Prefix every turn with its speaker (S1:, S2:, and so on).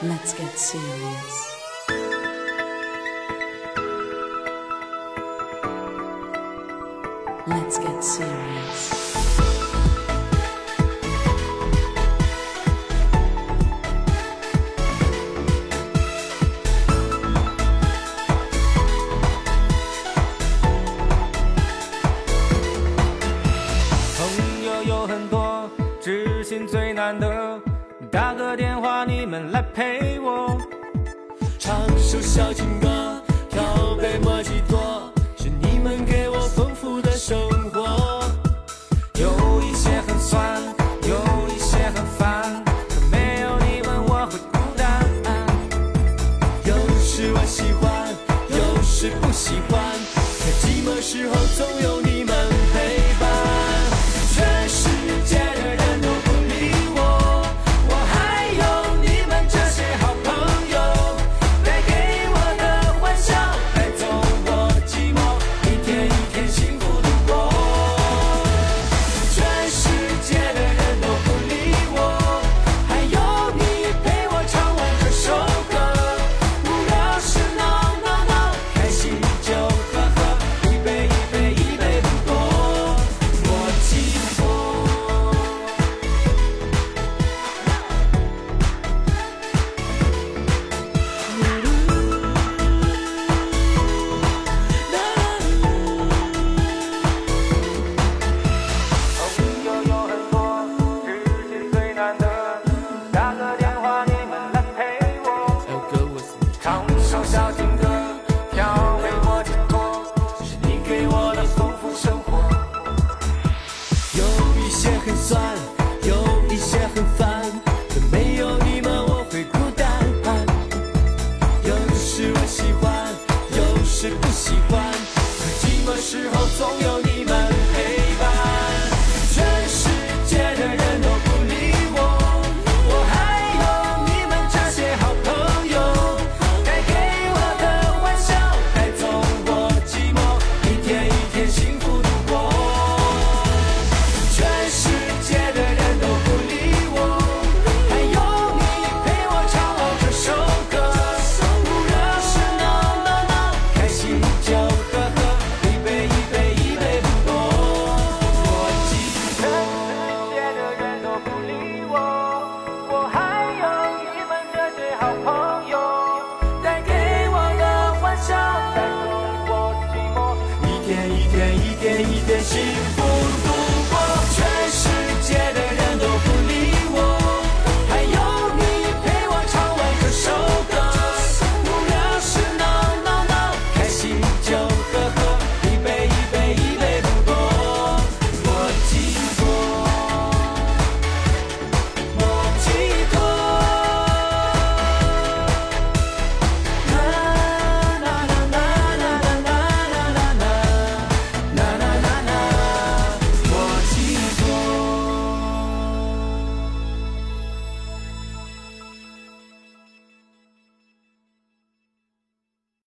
S1: Let's get serious. Let's get serious.
S2: 朋友有很多，知心最难得。打个电话，你们来陪我，
S1: 唱首小情歌，调配莫吉托。是你们给我丰富的生活，有一些很
S2: 酸，
S1: 有一些很
S2: 烦，
S1: 可没
S2: 有你们我会孤单。
S1: 有时我喜欢，有时不喜欢，可寂寞时候总有。总有